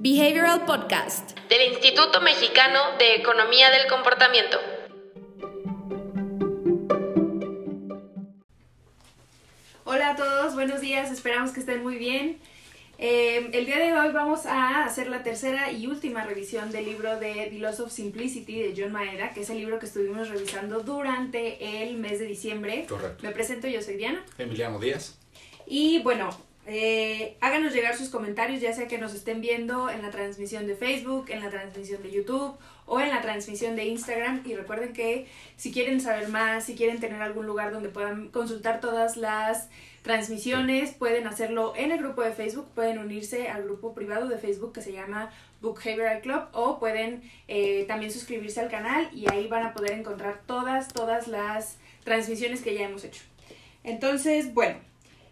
Behavioral Podcast del Instituto Mexicano de Economía del Comportamiento. Hola a todos, buenos días, esperamos que estén muy bien. Eh, el día de hoy vamos a hacer la tercera y última revisión del libro de The Loss of Simplicity de John Maeda, que es el libro que estuvimos revisando durante el mes de diciembre. Correcto. Me presento, yo soy Diana. Emiliano Díaz. Y bueno, eh, háganos llegar sus comentarios, ya sea que nos estén viendo en la transmisión de Facebook, en la transmisión de YouTube o en la transmisión de Instagram. Y recuerden que si quieren saber más, si quieren tener algún lugar donde puedan consultar todas las transmisiones, pueden hacerlo en el grupo de Facebook, pueden unirse al grupo privado de Facebook que se llama Book Behavioral Club o pueden eh, también suscribirse al canal y ahí van a poder encontrar todas, todas las transmisiones que ya hemos hecho. Entonces, bueno,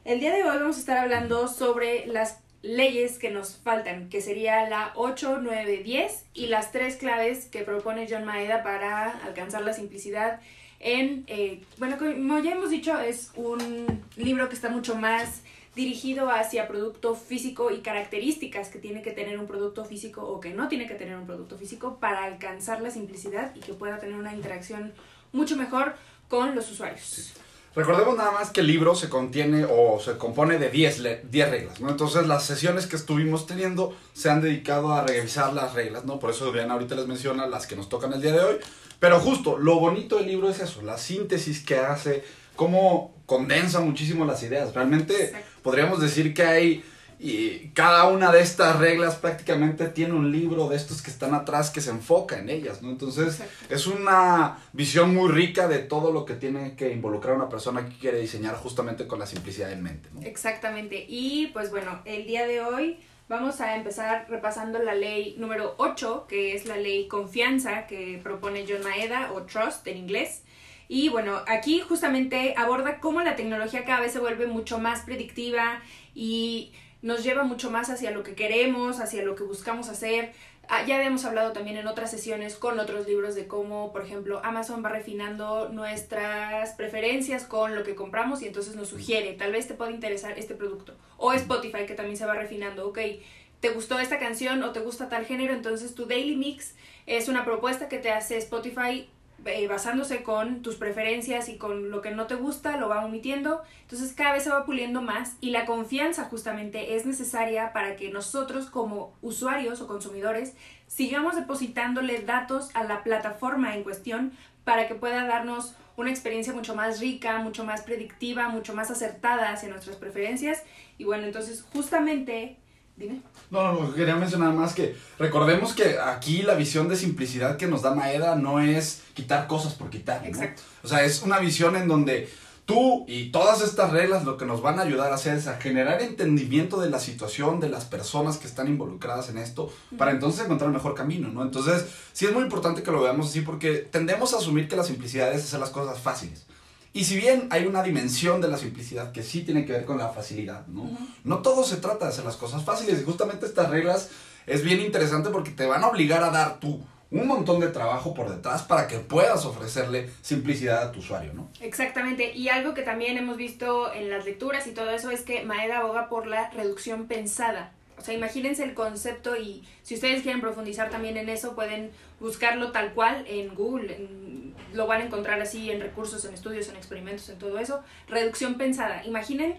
el día de hoy vamos a estar hablando sobre las leyes que nos faltan, que sería la 8, 9, 10 y las tres claves que propone John Maeda para alcanzar la simplicidad en, eh, bueno, como ya hemos dicho, es un libro que está mucho más dirigido hacia producto físico y características que tiene que tener un producto físico o que no tiene que tener un producto físico para alcanzar la simplicidad y que pueda tener una interacción mucho mejor con los usuarios. Recordemos nada más que el libro se contiene o se compone de 10 reglas, ¿no? Entonces las sesiones que estuvimos teniendo se han dedicado a revisar las reglas, ¿no? Por eso Diana ahorita les menciona las que nos tocan el día de hoy. Pero justo, lo bonito del libro es eso, la síntesis que hace, cómo condensa muchísimo las ideas. Realmente podríamos decir que hay y cada una de estas reglas prácticamente tiene un libro de estos que están atrás que se enfoca en ellas, ¿no? Entonces es una visión muy rica de todo lo que tiene que involucrar una persona que quiere diseñar justamente con la simplicidad en mente, ¿no? Exactamente. Y pues bueno, el día de hoy vamos a empezar repasando la ley número 8, que es la ley confianza que propone John Maeda o Trust en inglés. Y bueno, aquí justamente aborda cómo la tecnología cada vez se vuelve mucho más predictiva y nos lleva mucho más hacia lo que queremos, hacia lo que buscamos hacer. Ah, ya habíamos hablado también en otras sesiones con otros libros de cómo, por ejemplo, Amazon va refinando nuestras preferencias con lo que compramos y entonces nos sugiere, tal vez te pueda interesar este producto. O Spotify que también se va refinando, ok, te gustó esta canción o te gusta tal género, entonces tu Daily Mix es una propuesta que te hace Spotify eh, basándose con tus preferencias y con lo que no te gusta, lo va omitiendo. Entonces cada vez se va puliendo más y la confianza justamente es necesaria para que nosotros como usuarios o consumidores sigamos depositándole datos a la plataforma en cuestión para que pueda darnos una experiencia mucho más rica, mucho más predictiva, mucho más acertada hacia nuestras preferencias. Y bueno, entonces justamente Dime. No, no, quería mencionar más que recordemos que aquí la visión de simplicidad que nos da Maeda no es quitar cosas por quitar. ¿no? Exacto. O sea, es una visión en donde tú y todas estas reglas lo que nos van a ayudar a hacer es a generar entendimiento de la situación, de las personas que están involucradas en esto, para entonces encontrar el mejor camino, ¿no? Entonces, sí es muy importante que lo veamos así porque tendemos a asumir que la simplicidad es hacer las cosas fáciles. Y si bien hay una dimensión de la simplicidad que sí tiene que ver con la facilidad, ¿no? No todo se trata de hacer las cosas fáciles y justamente estas reglas es bien interesante porque te van a obligar a dar tú un montón de trabajo por detrás para que puedas ofrecerle simplicidad a tu usuario, ¿no? Exactamente. Y algo que también hemos visto en las lecturas y todo eso es que Maeda aboga por la reducción pensada. O sea, imagínense el concepto y si ustedes quieren profundizar también en eso, pueden buscarlo tal cual en Google. lo van a encontrar así en recursos, en estudios, en experimentos, en todo eso. Reducción pensada. Imaginen,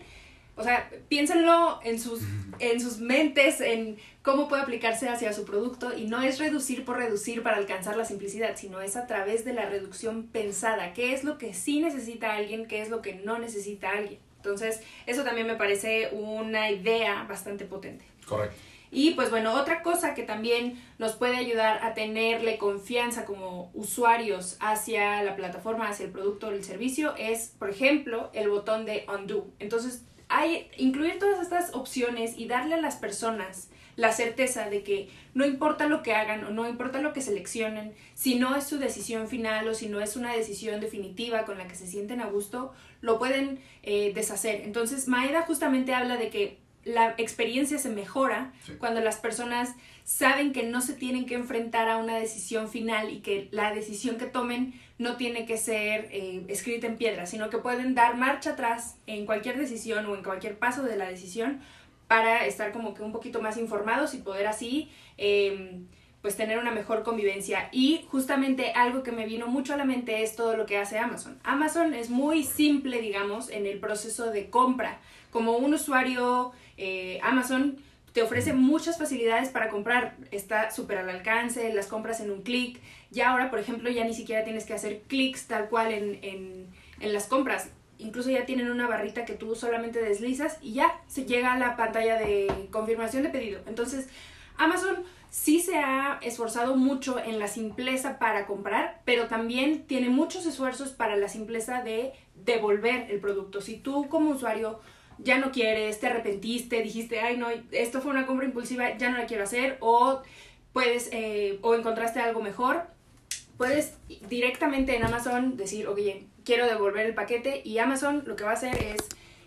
o sea, piénsenlo en sus, en sus mentes, en cómo puede aplicarse hacia su producto. Y no es reducir por reducir para alcanzar la simplicidad, sino es a través de la reducción pensada. ¿Qué es lo que sí necesita alguien? ¿Qué es lo que no necesita alguien? Entonces, eso también me parece una idea bastante potente. Correcto. Y pues bueno, otra cosa que también nos puede ayudar a tenerle confianza como usuarios hacia la plataforma, hacia el producto o el servicio es, por ejemplo, el botón de undo. Entonces, hay incluir todas estas opciones y darle a las personas la certeza de que no importa lo que hagan o no importa lo que seleccionen, si no es su decisión final o si no es una decisión definitiva con la que se sienten a gusto, lo pueden eh, deshacer. Entonces, Maeda justamente habla de que la experiencia se mejora cuando las personas saben que no se tienen que enfrentar a una decisión final y que la decisión que tomen no tiene que ser eh, escrita en piedra, sino que pueden dar marcha atrás en cualquier decisión o en cualquier paso de la decisión para estar como que un poquito más informados y poder así em, pues tener una mejor convivencia. Y justamente algo que me vino mucho a la mente es todo lo que hace Amazon. Amazon es muy simple, digamos, en el proceso de compra. Como un usuario eh, Amazon te ofrece muchas facilidades para comprar. Está súper al alcance, las compras en un clic. Ya ahora, por ejemplo, ya ni siquiera tienes que hacer clics tal cual en, en, en las compras incluso ya tienen una barrita que tú solamente deslizas y ya se llega a la pantalla de confirmación de pedido. Entonces, Amazon sí se ha esforzado mucho en la simpleza para comprar, pero también tiene muchos esfuerzos para la simpleza de devolver el producto. Si tú como usuario ya no quieres, te arrepentiste, dijiste, ay no, esto fue una compra impulsiva, ya no la quiero hacer, o puedes, eh, o encontraste algo mejor, puedes directamente en Amazon decir, oye, quiero devolver el paquete y Amazon lo que va a hacer es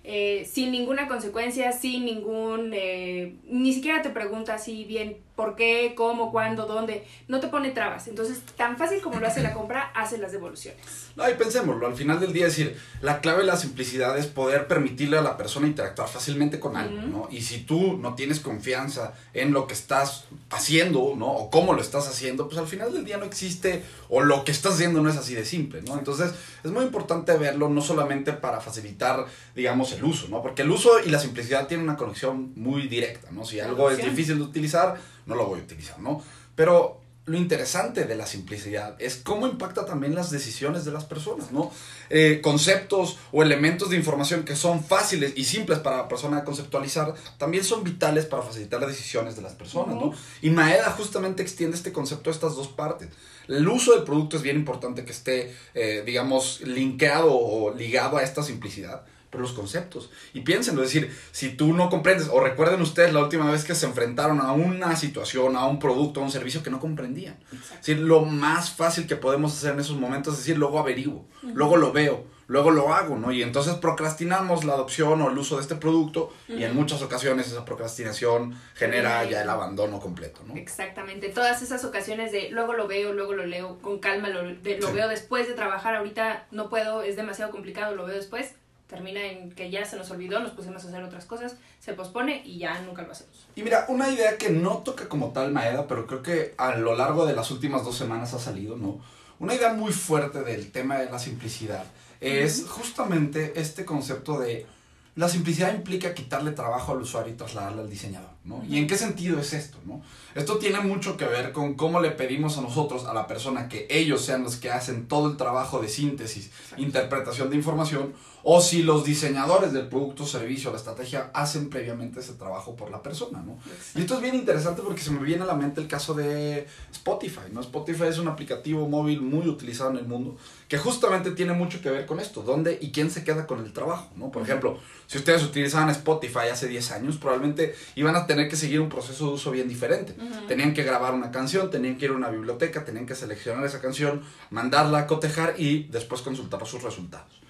eh, sin ninguna consecuencia, sin ningún, eh, ni siquiera te pregunta si bien por qué, cómo, cuándo, dónde, no te pone trabas. Entonces, tan fácil como lo hace la compra, hace las devoluciones. No, y pensémoslo, al final del día, es decir, la clave de la simplicidad es poder permitirle a la persona interactuar fácilmente con algo, ¿no? Y si tú no tienes confianza en lo que estás haciendo, ¿no? O cómo lo estás haciendo, pues al final del día no existe, o lo que estás haciendo no es así de simple, ¿no? Entonces, es muy importante verlo no solamente para facilitar, digamos, el uso, ¿no? Porque el uso y la simplicidad tienen una conexión muy directa, ¿no? Si algo es difícil de utilizar, no lo voy a utilizar, ¿no? Pero lo interesante de la simplicidad es cómo impacta también las decisiones de las personas, ¿no? Eh, conceptos o elementos de información que son fáciles y simples para la persona conceptualizar también son vitales para facilitar las decisiones de las personas, ¿no? Y Maeda justamente extiende este concepto a estas dos partes. El uso del producto es bien importante que esté, eh, digamos, linkeado o ligado a esta simplicidad pero los conceptos. Y piénsenlo, es decir, si tú no comprendes, o recuerden ustedes la última vez que se enfrentaron a una situación, a un producto, a un servicio que no comprendían. Es decir, lo más fácil que podemos hacer en esos momentos es decir, luego averiguo, luego lo veo, luego lo hago, ¿no? Y entonces procrastinamos la adopción o el uso de este producto y en muchas ocasiones esa procrastinación genera ya el abandono completo, ¿no? Exactamente, todas esas ocasiones de luego lo veo, luego lo leo con calma, lo, lo veo después de trabajar, ahorita no puedo, es demasiado complicado, lo veo después termina en que ya se nos olvidó, nos pusimos a hacer otras cosas, se pospone y ya nunca lo hacemos. Y mira, una idea que no toca como tal Maeda, pero creo que a lo largo de las últimas dos semanas ha salido, ¿no? Una idea muy fuerte del tema de la simplicidad es justamente este concepto de la simplicidad implica quitarle trabajo al usuario y trasladarle al diseñador, ¿no? ¿Y en qué sentido es esto, no? Esto tiene mucho que ver con cómo le pedimos a nosotros, a la persona, que ellos sean los que hacen todo el trabajo de síntesis, interpretación de información, o si los diseñadores del producto, servicio, la estrategia hacen previamente ese trabajo por la persona, ¿no? Y esto es bien interesante porque se me viene a la mente el caso de Spotify, ¿no? Spotify es un aplicativo móvil muy utilizado en el mundo que justamente tiene mucho que ver con esto, dónde y quién se queda con el trabajo, ¿no? Por ejemplo, si ustedes utilizaban Spotify hace 10 años, probablemente iban a tener que seguir un proceso de uso bien diferente. Tenían que grabar una canción, tenían que ir a una biblioteca, tenían que seleccionar esa canción, mandarla a cotejar y después consultar sus resultados.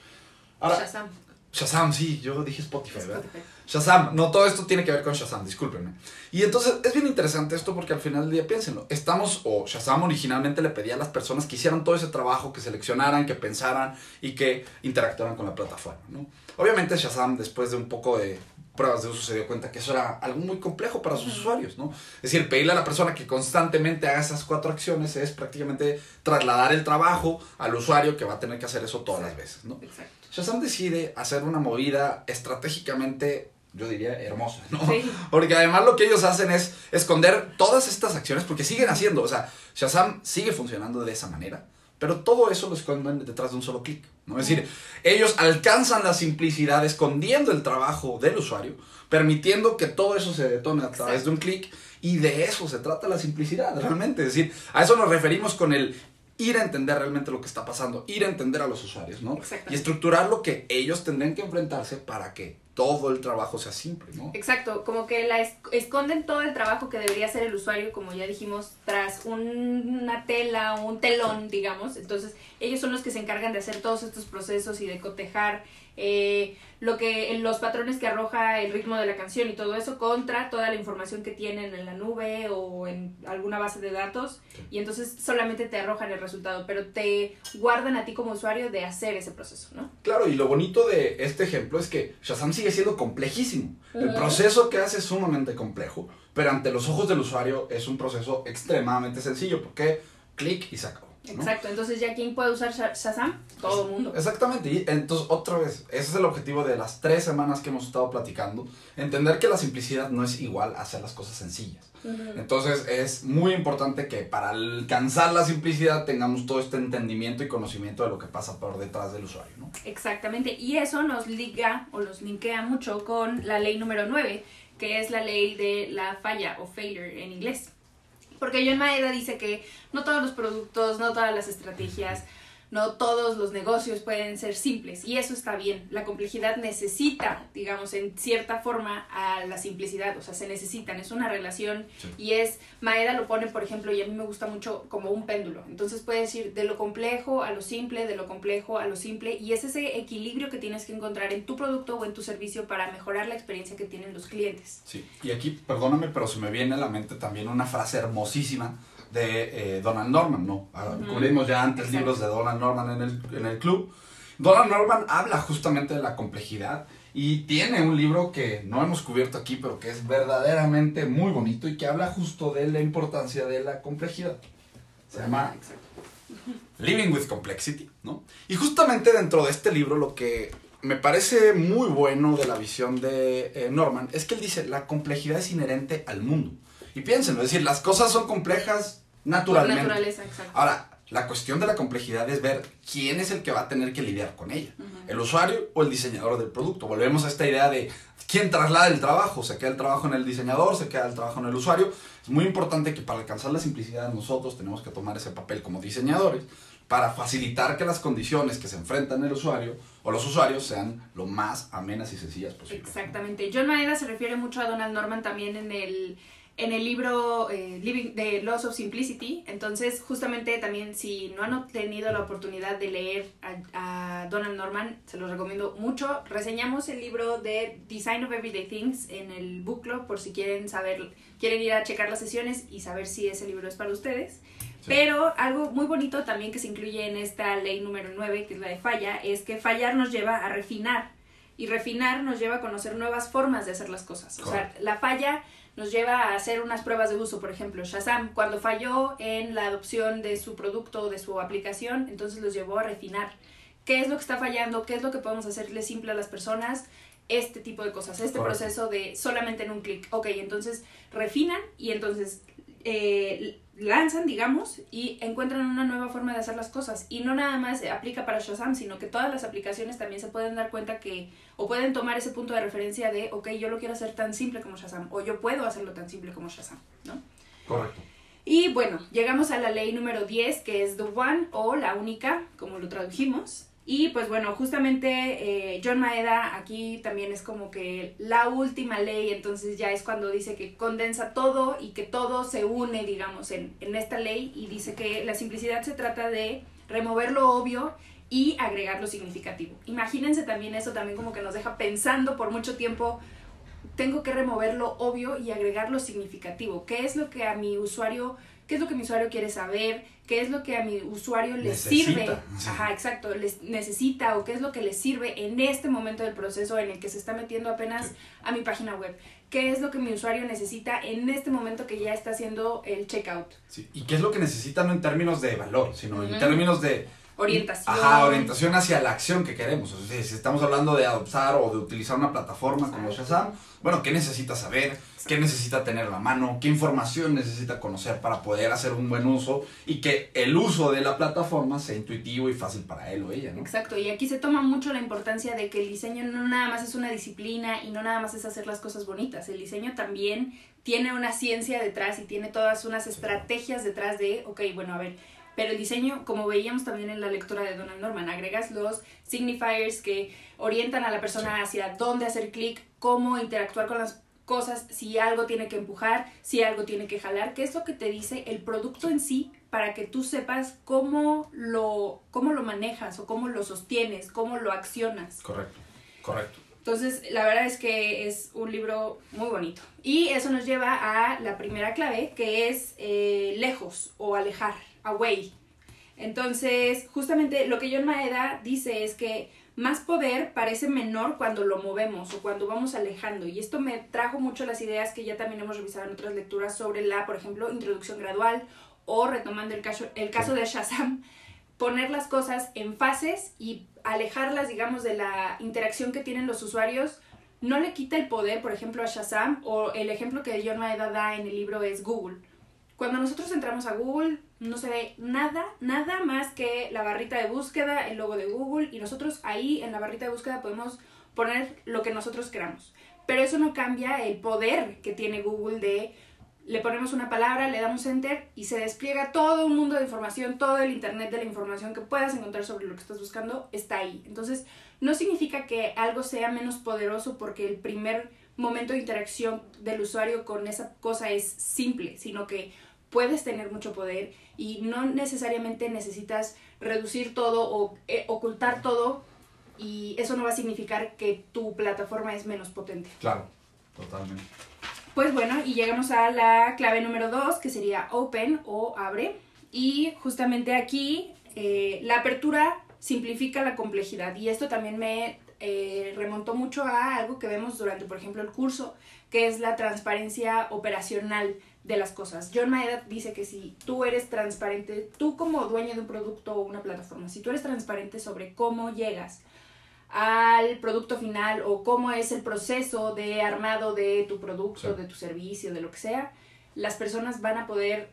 Shazam. Shazam, sí, yo dije Spotify, ¿verdad? Shazam, no, todo esto tiene que ver con Shazam, discúlpenme. Y entonces es bien interesante esto porque al final del día piénsenlo. Estamos, o Shazam originalmente le pedía a las personas que hicieran todo ese trabajo, que seleccionaran, que pensaran y que interactuaran con la plataforma, ¿no? Obviamente Shazam, después de un poco de pruebas de uso, se dio cuenta que eso era algo muy complejo para sus usuarios, ¿no? Es decir, pedirle a la persona que constantemente haga esas cuatro acciones es prácticamente trasladar el trabajo al usuario que va a tener que hacer eso todas las veces, ¿no? Exacto. Shazam decide hacer una movida estratégicamente yo diría hermosa, ¿no? Porque además lo que ellos hacen es esconder todas estas acciones porque siguen haciendo, o sea, Shazam sigue funcionando de esa manera, pero todo eso lo esconden detrás de un solo clic, ¿no? Es decir, ellos alcanzan la simplicidad escondiendo el trabajo del usuario, permitiendo que todo eso se detone a través de un clic y de eso se trata la simplicidad, realmente, es decir, a eso nos referimos con el ir a entender realmente lo que está pasando, ir a entender a los usuarios, ¿no? Y estructurar lo que ellos tendrían que enfrentarse para que todo el trabajo sea simple, ¿no? Exacto, como que la esconden todo el trabajo que debería hacer el usuario, como ya dijimos, tras una tela o un telón, digamos. Entonces, ellos son los que se encargan de hacer todos estos procesos y de cotejar eh, lo que los patrones que arroja el ritmo de la canción y todo eso contra toda la información que tienen en la nube o en alguna base de datos y entonces solamente te arrojan el resultado, pero te guardan a ti como usuario de hacer ese proceso, ¿no? Claro, y lo bonito de este ejemplo es que Shazam sigue siendo complejísimo. El proceso que hace es sumamente complejo, pero ante los ojos del usuario es un proceso extremadamente sencillo, porque clic y se acabó. Exacto, entonces ya quién puede usar Shazam? Todo el mundo. Exactamente, y entonces otra vez, ese es el objetivo de las tres semanas que hemos estado platicando, entender que la simplicidad no es igual a hacer las cosas sencillas. Entonces es muy importante que para alcanzar la simplicidad tengamos todo este entendimiento y conocimiento de lo que pasa por detrás del usuario. ¿no? Exactamente, y eso nos liga o nos linkea mucho con la ley número 9, que es la ley de la falla o failure en inglés. Porque John Maeda dice que no todos los productos, no todas las estrategias, no todos los negocios pueden ser simples y eso está bien. La complejidad necesita, digamos, en cierta forma a la simplicidad, o sea, se necesitan, es una relación y es, Maeda lo pone, por ejemplo, y a mí me gusta mucho como un péndulo. Entonces puede decir de lo complejo a lo simple, de lo complejo a lo simple y es ese equilibrio que tienes que encontrar en tu producto o en tu servicio para mejorar la experiencia que tienen los clientes. Sí, y aquí, perdóname, pero se me viene a la mente también una frase hermosísima de eh, Donald Norman, ¿no? Ah, cubrimos ya antes libros de Donald Norman en el, en el club. Donald Norman habla justamente de la complejidad y tiene un libro que no hemos cubierto aquí, pero que es verdaderamente muy bonito y que habla justo de la importancia de la complejidad. Se llama Living with Complexity, ¿no? Y justamente dentro de este libro lo que me parece muy bueno de la visión de eh, Norman es que él dice, la complejidad es inherente al mundo. Y piénsenlo, es decir, las cosas son complejas naturalmente. Naturaleza, exacto. Ahora, la cuestión de la complejidad es ver quién es el que va a tener que lidiar con ella. El usuario o el diseñador del producto. Volvemos a esta idea de quién traslada el trabajo. Se queda el trabajo en el diseñador, se queda el trabajo en el usuario. Es muy importante que para alcanzar la simplicidad nosotros tenemos que tomar ese papel como diseñadores para facilitar que las condiciones que se enfrentan el usuario o los usuarios sean lo más amenas y sencillas posible. Exactamente. John Maeda se refiere mucho a Donald Norman también en el en el libro eh, Living, de Laws of Simplicity. Entonces, justamente también si no han tenido la oportunidad de leer a, Donald Norman, se los recomiendo mucho. Reseñamos el libro de Design of Everyday Things en el book club por si quieren saber, quieren ir a checar las sesiones y saber si ese libro es para ustedes. Pero algo muy bonito también que se incluye en esta ley número 9, que es la de falla, es que fallar nos lleva a refinar. Y refinar nos lleva a conocer nuevas formas de hacer las cosas. O sea, la falla nos lleva a hacer unas pruebas de uso. Por ejemplo, Shazam, cuando falló en la adopción de su producto o de su aplicación, entonces los llevó a refinar. ¿Qué es lo que está fallando? ¿Qué es lo que podemos hacerle simple a las personas? Este tipo de cosas, este proceso de solamente en un clic. Ok, entonces refinan y entonces eh, lanzan, digamos, y encuentran una nueva forma de hacer las cosas. Y no nada más aplica para Shazam, sino que todas las aplicaciones también se pueden dar cuenta que, o pueden tomar ese punto de referencia de, ok, yo lo quiero hacer tan simple como Shazam, o yo puedo hacerlo tan simple como Shazam, ¿no? Correcto. Y bueno, llegamos a la ley número 10, que es The One o la única, como lo tradujimos. Y pues bueno, justamente eh, John Maeda aquí también es como que la última ley, entonces ya es cuando dice que condensa todo y que todo se une, digamos, en, en esta ley y dice que la simplicidad se trata de remover lo obvio y agregar lo significativo. Imagínense también eso también como que nos deja pensando por mucho tiempo, tengo que remover lo obvio y agregar lo significativo. ¿Qué es lo que a mi usuario qué es lo que mi usuario quiere saber, qué es lo que a mi usuario le sirve, ajá, exacto, les necesita o qué es lo que le sirve en este momento del proceso en el que se está metiendo apenas a mi página web. ¿Qué es lo que mi usuario necesita en este momento que ya está haciendo el checkout? Sí, y qué es lo que necesita no en términos de valor, sino en términos de Orientación. Ajá, orientación hacia la acción que queremos. O sea, si estamos hablando de adoptar o de utilizar una plataforma como Shazam, bueno, ¿qué necesita saber? ¿Qué necesita tener a la mano? ¿Qué información necesita conocer para poder hacer un buen uso? Y que el uso de la plataforma sea intuitivo y fácil para él o ella, ¿no? Exacto, y aquí se toma mucho la importancia de que el diseño no nada más es una disciplina y no nada más es hacer las cosas bonitas. El diseño también tiene una ciencia detrás y tiene todas unas estrategias detrás de, ok, bueno, a ver, pero el diseño, como veíamos también en la lectura de Donald Norman, agregas los signifiers que orientan a la persona hacia dónde hacer clic, cómo interactuar con las cosas, si algo tiene que empujar, si algo tiene que jalar, qué es lo que te dice el producto en sí para que tú sepas cómo lo, cómo lo manejas o cómo lo sostienes, cómo lo accionas. Correcto, correcto. Entonces, la verdad es que es un libro muy bonito. Y eso nos lleva a la primera clave, que es eh, lejos o alejar away. Entonces, justamente lo que John Maeda dice es que más poder parece menor cuando lo movemos o cuando vamos alejando. Y esto me trajo mucho las ideas que ya también hemos revisado en otras lecturas sobre la, por ejemplo, introducción gradual o retomando el caso, el caso de Shazam, poner las cosas en fases y alejarlas, digamos, de la interacción que tienen los usuarios. No le quita el poder, por ejemplo, a Shazam o el ejemplo que John Maeda da en el libro es Google. Cuando nosotros entramos a Google, no se ve nada, nada más que la barrita de búsqueda, el logo de Google, y nosotros ahí en la barrita de búsqueda podemos poner lo que nosotros queramos. Pero eso no cambia el poder que tiene Google de le ponemos una palabra, le damos enter y se despliega todo un mundo de información, todo el internet de la información que puedas encontrar sobre lo que estás buscando está ahí. Entonces, no significa que algo sea menos poderoso porque el primer momento de interacción del usuario con esa cosa es simple, sino que puedes tener mucho poder y no necesariamente necesitas reducir todo o eh, ocultar todo y eso no va a significar que tu plataforma es menos potente. Claro, totalmente. Pues bueno, y llegamos a la clave número 2, que sería open o abre. Y justamente aquí eh, la apertura simplifica la complejidad y esto también me eh, remontó mucho a algo que vemos durante, por ejemplo, el curso, que es la transparencia operacional de las cosas. John Maeda dice que si tú eres transparente, tú como dueño de un producto o una plataforma, si tú eres transparente sobre cómo llegas al producto final o cómo es el proceso de armado de tu producto, de tu servicio, de lo que sea, las personas van a poder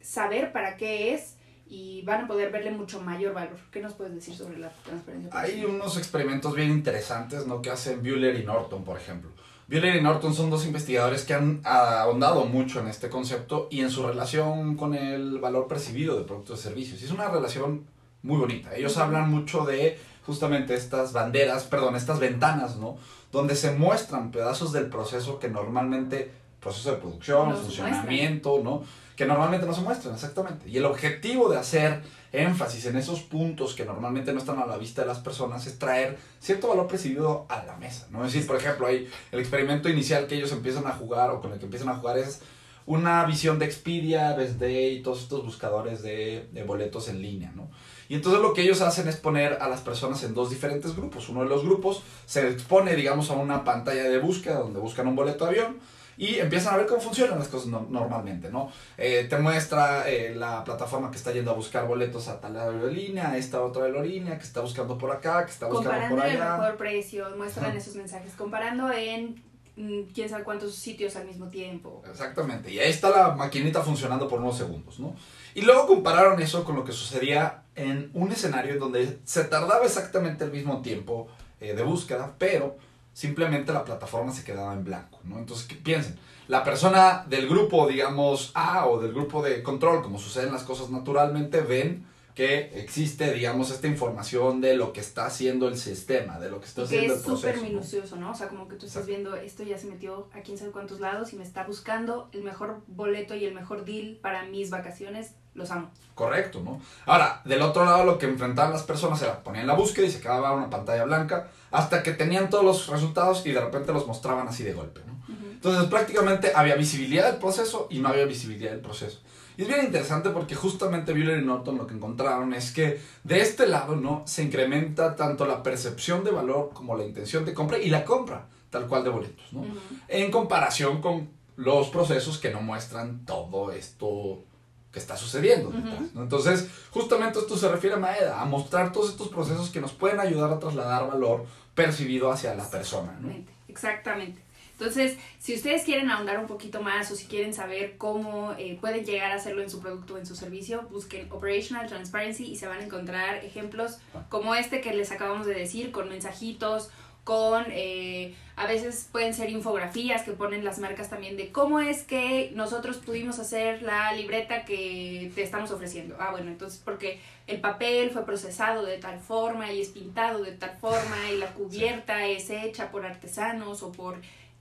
saber para qué es y van a poder verle mucho mayor valor. ¿Qué nos puedes decir sobre la transparencia? Hay unos experimentos bien interesantes, ¿no? Que hacen Buehler y Norton, por ejemplo. Buehler y Norton son dos investigadores que han ahondado mucho en este concepto y en su relación con el valor percibido de productos y servicios. Y es una relación muy bonita. Ellos hablan mucho de justamente estas banderas, perdón, estas ventanas, ¿no? Donde se muestran pedazos del proceso que normalmente, proceso de producción, funcionamiento, ¿no? Que normalmente no se muestran, exactamente. Y el objetivo de hacer énfasis en esos puntos que normalmente no están a la vista de las personas es traer cierto valor percibido a la mesa, ¿no? Es decir, por ejemplo, hay el experimento inicial que ellos empiezan a jugar o con el que empiezan a jugar es una visión de Expedia, Best y todos estos buscadores de, boletos en línea, ¿no? Y entonces lo que ellos hacen es poner a las personas en dos diferentes grupos. Uno de los grupos se expone, digamos, a una pantalla de búsqueda donde buscan un boleto de avión y empiezan a ver cómo funcionan las cosas normalmente, ¿no? Eh, te muestra eh, la plataforma que está yendo a buscar boletos a tal aerolínea, a esta otra aerolínea, que está buscando por acá, que está buscando por allá. Comparando el mejor precio, muestran esos mensajes, comparando en mm, quién sabe cuántos sitios al mismo tiempo. Exactamente, y ahí está la maquinita funcionando por unos segundos, ¿no? Y luego compararon eso con lo que sucedía en un escenario donde se tardaba exactamente el mismo tiempo eh, de búsqueda, pero simplemente la plataforma se quedaba en blanco, ¿no? Entonces, ¿qué piensen? La persona del grupo, digamos, A o del grupo de control, como suceden las cosas naturalmente, ven que existe, digamos, esta información de lo que está haciendo el sistema, de lo que está haciendo el proceso. es súper minucioso, ¿no? O sea, como que tú estás viendo, esto ya se metió a quién sabe cuántos lados y me está buscando el mejor boleto y el mejor deal para mis vacaciones, los amo. Correcto, ¿no? Ahora, del otro lado lo que enfrentaban las personas era, ponían la búsqueda y se quedaba una pantalla blanca hasta que tenían todos los resultados y de repente los mostraban así de golpe, ¿no? Entonces prácticamente había visibilidad del proceso y no había visibilidad del proceso. Y es bien interesante porque justamente Buehler y Norton lo que encontraron es que de este lado, ¿no? Se incrementa tanto la percepción de valor como la intención de compra y la compra, tal cual de boletos, ¿no? En comparación con los procesos que no muestran todo esto que está sucediendo. Entonces, justamente esto se refiere a Maeda, a mostrar todos estos procesos que nos pueden ayudar a trasladar valor percibido hacia la persona. ¿no? Exactamente. Entonces, si ustedes quieren ahondar un poquito más o si quieren saber cómo eh, pueden llegar a hacerlo en su producto o en su servicio, busquen Operational Transparency y se van a encontrar ejemplos como este que les acabamos de decir, con mensajitos, con, eh, a veces pueden ser infografías que ponen las marcas también de cómo es que nosotros pudimos hacer la libreta que te estamos ofreciendo. Ah, bueno, entonces porque el papel fue procesado de tal forma y es pintado de tal forma y la cubierta es hecha por artesanos o por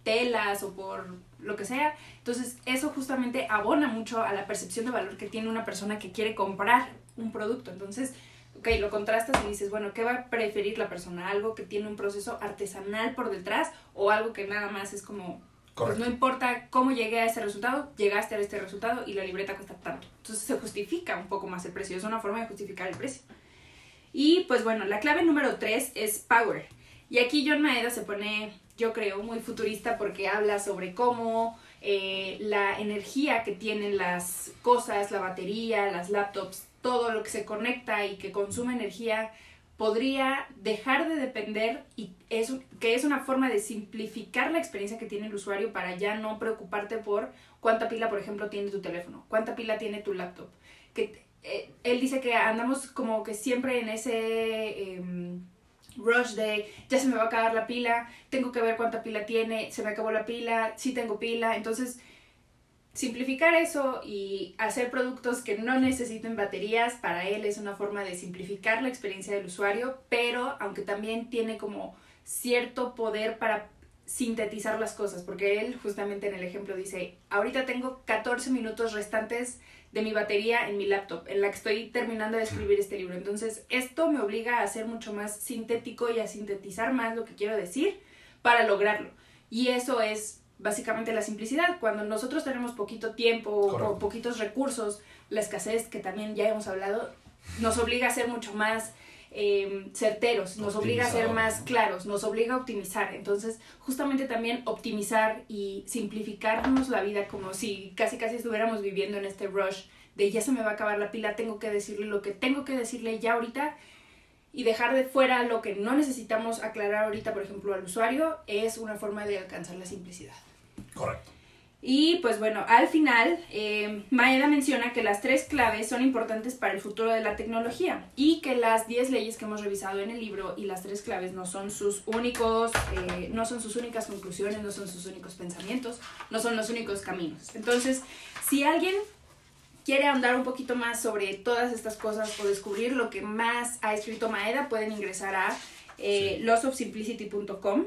telas o por lo que sea. Entonces, eso justamente abona mucho a la percepción de valor que tiene una persona que quiere comprar un producto. Entonces, ok, lo contrastas y dices, bueno, ¿qué va a preferir la persona? ¿Algo que tiene un proceso artesanal por detrás o algo que nada más es como, pues no importa cómo llegué a ese resultado, llegaste a este resultado y la libreta cuesta tanto. Entonces se justifica un poco más el precio, es una forma de justificar el precio. Y pues bueno, la clave número 3 es power. Y aquí John Maeda se pone, yo creo, muy futurista porque habla sobre cómo eh, la energía que tienen las cosas, la batería, las laptops, todo lo que se conecta y que consume energía podría dejar de depender y es, que es una forma de simplificar la experiencia que tiene el usuario para ya no preocuparte por cuánta pila, por ejemplo, tiene tu teléfono, cuánta pila tiene tu laptop. Que, eh, él dice que andamos como que siempre en ese em, rush de ya se me va a acabar la pila, tengo que ver cuánta pila tiene, se me acabó la pila, sí tengo pila, entonces simplificar eso y hacer productos que no necesiten baterías, para él es una forma de simplificar la experiencia del usuario, pero aunque también tiene como cierto poder para sintetizar las cosas, porque él justamente en el ejemplo dice, ahorita tengo 14 minutos restantes de mi batería en mi laptop, en la que estoy terminando de escribir este libro. Entonces, esto me obliga a ser mucho más sintético y a sintetizar más lo que quiero decir para lograrlo. Y eso es básicamente la simplicidad. Cuando nosotros tenemos poquito tiempo o poquitos recursos, la escasez, que también ya hemos hablado, nos obliga a ser mucho más em, certeros, nos obliga a ser más claros, nos obliga a optimizar. Entonces, justamente también optimizar y simplificarnos la vida como si casi casi estuviéramos viviendo en este rush de ya se me va a acabar la pila, tengo que decirle lo que tengo que decirle ya ahorita y dejar de fuera lo que no necesitamos aclarar ahorita, por ejemplo, al usuario, es una forma de alcanzar la simplicidad. Correcto. Y pues bueno, al final, eh, Maeda menciona que las tres claves son importantes para el futuro de la tecnología y que las 10 leyes que hemos revisado en el libro y las tres claves no son sus únicos, eh, no son sus únicas conclusiones, no son sus únicos pensamientos, no son los únicos caminos. Entonces, si alguien quiere ahondar un poquito más sobre todas estas cosas o descubrir lo que más ha escrito Maeda, pueden ingresar a eh, lossofsimplicity.com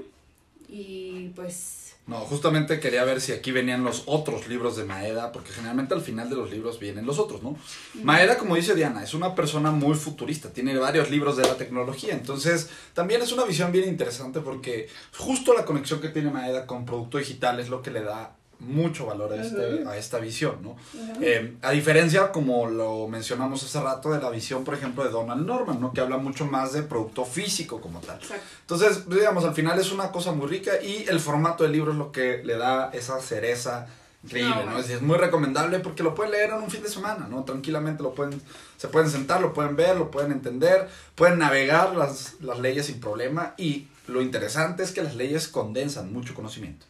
y pues no, justamente quería ver si aquí venían los otros libros de Maeda, porque generalmente al final de los libros vienen los otros, ¿no? Maeda, como dice Diana, es una persona muy futurista, tiene varios libros de la tecnología, entonces también es una visión bien interesante porque justo la conexión que tiene Maeda con producto digital es lo que le da mucho valor a, este, a esta visión, ¿no? Eh, a diferencia, como lo mencionamos hace rato, de la visión, por ejemplo, de Donald Norman, ¿no? Que habla mucho más de producto físico como tal. Entonces, digamos, al final es una cosa muy rica y el formato del libro es lo que le da esa cereza increíble, ¿no? Es, es, muy recomendable porque lo pueden leer en un fin de semana, ¿no? Tranquilamente lo pueden, se pueden sentar, lo pueden ver, lo pueden entender, pueden navegar las, las leyes sin problema y lo interesante es que las leyes condensan mucho conocimiento.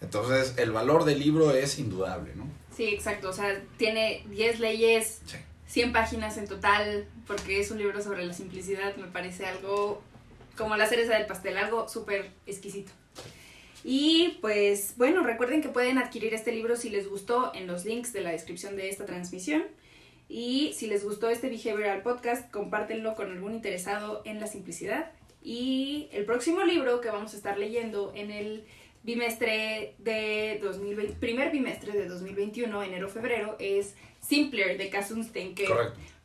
Entonces, el valor del libro es indudable, ¿no? Sí, exacto. O sea, tiene 10 leyes, 100 páginas en total, porque es un libro sobre la simplicidad. Me parece algo como la cereza del pastel, algo súper exquisito. Y pues bueno, recuerden que pueden adquirir este libro si les gustó en los links de la descripción de esta transmisión. Y si les gustó este Behavioral Podcast, compártenlo con algún interesado en la simplicidad. Y el próximo libro que vamos a estar leyendo en el bimestre de 2020, primer bimestre de 2021, enero-febrero, es Simpler de Kasunstein, que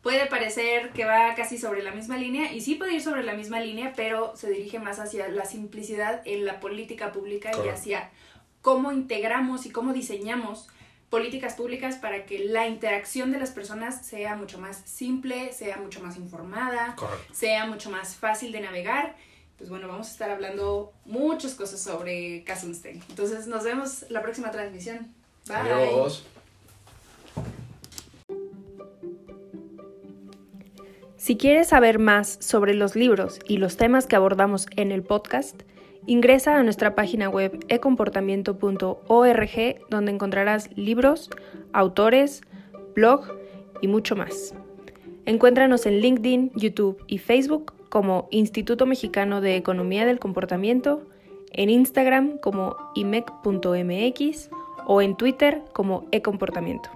puede parecer que va casi sobre la misma línea, y sí puede ir sobre la misma línea, pero se dirige más hacia la simplicidad en la política pública y hacia cómo integramos y cómo diseñamos políticas públicas para que la interacción de las personas sea mucho más simple, sea mucho más informada, sea mucho más fácil de navegar pues bueno, vamos a estar hablando muchas cosas sobre Kasunstein. Entonces nos vemos la próxima transmisión. Bye. Adiós. Si quieres saber más sobre los libros y los temas que abordamos en el podcast, ingresa a nuestra página web ecomportamiento.org donde encontrarás libros, autores, blog y mucho más. Encuéntranos en LinkedIn, YouTube y Facebook como Instituto Mexicano de Economía del Comportamiento, en Instagram como imec.mx o en Twitter como eComportamiento.